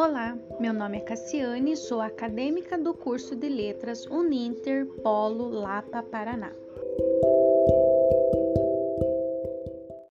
Olá, meu nome é Cassiane, sou acadêmica do curso de Letras Uninter Polo Lapa, Paraná.